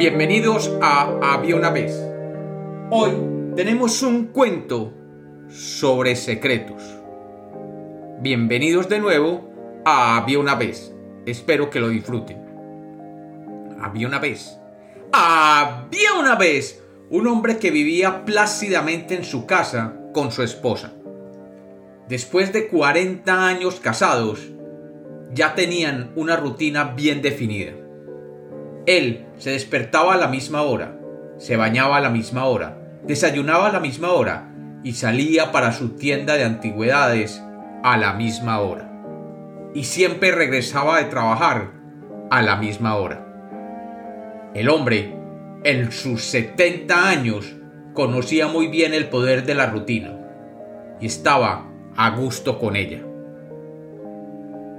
Bienvenidos a Había una vez. Hoy tenemos un cuento sobre secretos. Bienvenidos de nuevo a Había una vez. Espero que lo disfruten. Había una vez. Había una vez un hombre que vivía plácidamente en su casa con su esposa. Después de 40 años casados, ya tenían una rutina bien definida. Él se despertaba a la misma hora, se bañaba a la misma hora, desayunaba a la misma hora y salía para su tienda de antigüedades a la misma hora. Y siempre regresaba de trabajar a la misma hora. El hombre, en sus 70 años, conocía muy bien el poder de la rutina y estaba a gusto con ella.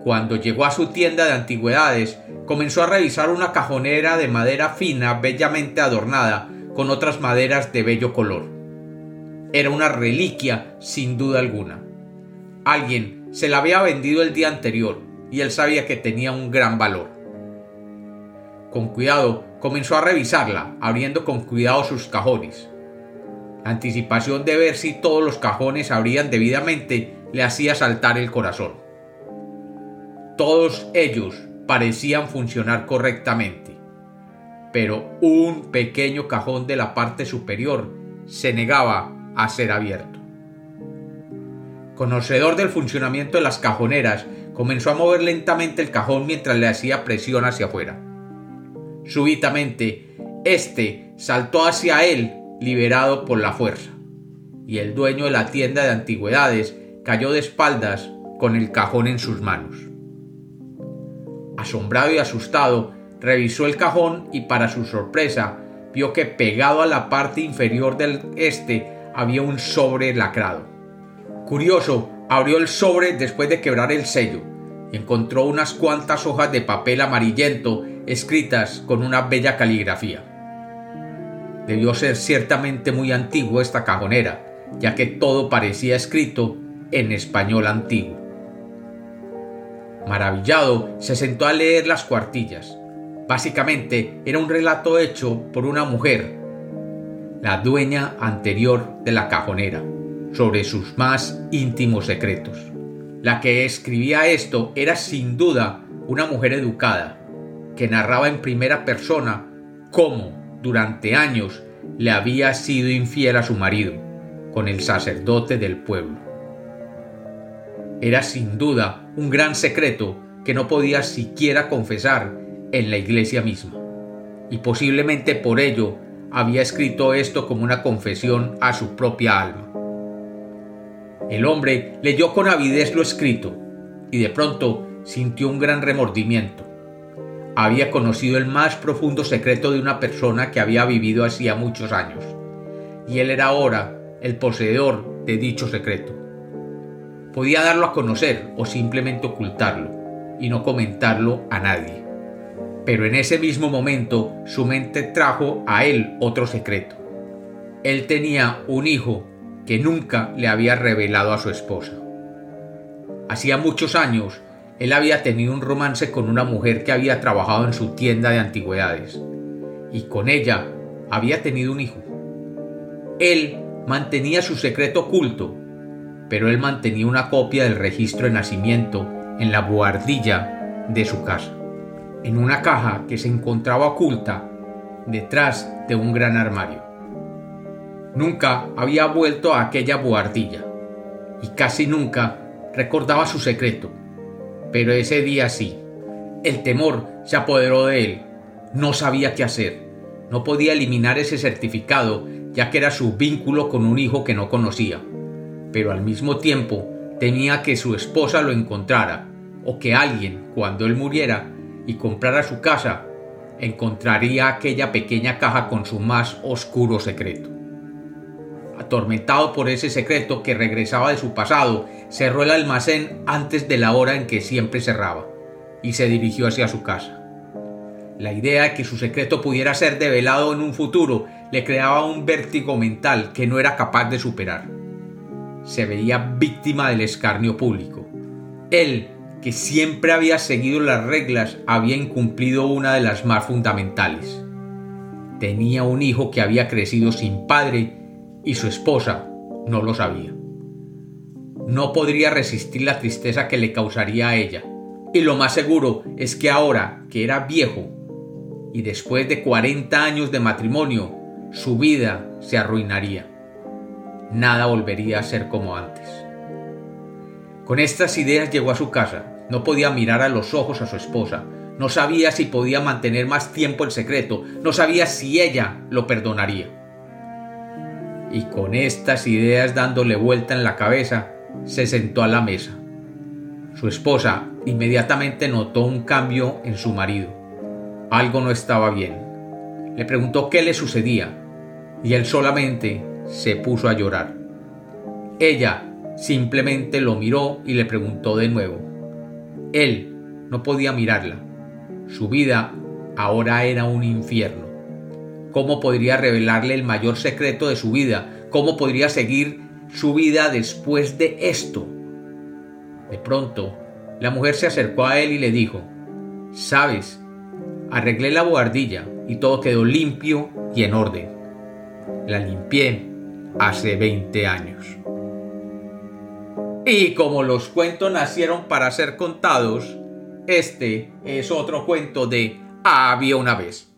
Cuando llegó a su tienda de antigüedades, comenzó a revisar una cajonera de madera fina bellamente adornada con otras maderas de bello color. Era una reliquia sin duda alguna. Alguien se la había vendido el día anterior y él sabía que tenía un gran valor. Con cuidado comenzó a revisarla, abriendo con cuidado sus cajones. La anticipación de ver si todos los cajones abrían debidamente le hacía saltar el corazón. Todos ellos parecían funcionar correctamente, pero un pequeño cajón de la parte superior se negaba a ser abierto. Conocedor del funcionamiento de las cajoneras, comenzó a mover lentamente el cajón mientras le hacía presión hacia afuera. Súbitamente, éste saltó hacia él, liberado por la fuerza, y el dueño de la tienda de antigüedades cayó de espaldas con el cajón en sus manos. Asombrado y asustado, revisó el cajón y para su sorpresa vio que pegado a la parte inferior del este había un sobre lacrado. Curioso, abrió el sobre después de quebrar el sello y encontró unas cuantas hojas de papel amarillento escritas con una bella caligrafía. Debió ser ciertamente muy antiguo esta cajonera, ya que todo parecía escrito en español antiguo. Maravillado, se sentó a leer las cuartillas. Básicamente era un relato hecho por una mujer, la dueña anterior de la cajonera, sobre sus más íntimos secretos. La que escribía esto era sin duda una mujer educada, que narraba en primera persona cómo, durante años, le había sido infiel a su marido, con el sacerdote del pueblo. Era sin duda un gran secreto que no podía siquiera confesar en la iglesia misma. Y posiblemente por ello había escrito esto como una confesión a su propia alma. El hombre leyó con avidez lo escrito y de pronto sintió un gran remordimiento. Había conocido el más profundo secreto de una persona que había vivido hacía muchos años, y él era ahora el poseedor de dicho secreto. Podía darlo a conocer o simplemente ocultarlo y no comentarlo a nadie. Pero en ese mismo momento su mente trajo a él otro secreto. Él tenía un hijo que nunca le había revelado a su esposa. Hacía muchos años él había tenido un romance con una mujer que había trabajado en su tienda de antigüedades y con ella había tenido un hijo. Él mantenía su secreto oculto pero él mantenía una copia del registro de nacimiento en la buhardilla de su casa, en una caja que se encontraba oculta detrás de un gran armario. Nunca había vuelto a aquella buhardilla y casi nunca recordaba su secreto, pero ese día sí. El temor se apoderó de él. No sabía qué hacer. No podía eliminar ese certificado ya que era su vínculo con un hijo que no conocía pero al mismo tiempo temía que su esposa lo encontrara o que alguien, cuando él muriera y comprara su casa, encontraría aquella pequeña caja con su más oscuro secreto. Atormentado por ese secreto que regresaba de su pasado, cerró el almacén antes de la hora en que siempre cerraba y se dirigió hacia su casa. La idea de que su secreto pudiera ser develado en un futuro le creaba un vértigo mental que no era capaz de superar se veía víctima del escarnio público. Él que siempre había seguido las reglas, había incumplido una de las más fundamentales. Tenía un hijo que había crecido sin padre y su esposa no lo sabía. No podría resistir la tristeza que le causaría a ella. Y lo más seguro es que ahora que era viejo y después de 40 años de matrimonio, su vida se arruinaría. Nada volvería a ser como antes. Con estas ideas llegó a su casa. No podía mirar a los ojos a su esposa. No sabía si podía mantener más tiempo el secreto. No sabía si ella lo perdonaría. Y con estas ideas dándole vuelta en la cabeza, se sentó a la mesa. Su esposa inmediatamente notó un cambio en su marido. Algo no estaba bien. Le preguntó qué le sucedía y él solamente se puso a llorar. Ella simplemente lo miró y le preguntó de nuevo. Él no podía mirarla. Su vida ahora era un infierno. ¿Cómo podría revelarle el mayor secreto de su vida? ¿Cómo podría seguir su vida después de esto? De pronto, la mujer se acercó a él y le dijo, Sabes, arreglé la boardilla y todo quedó limpio y en orden. La limpié hace 20 años. Y como los cuentos nacieron para ser contados, este es otro cuento de Había una vez.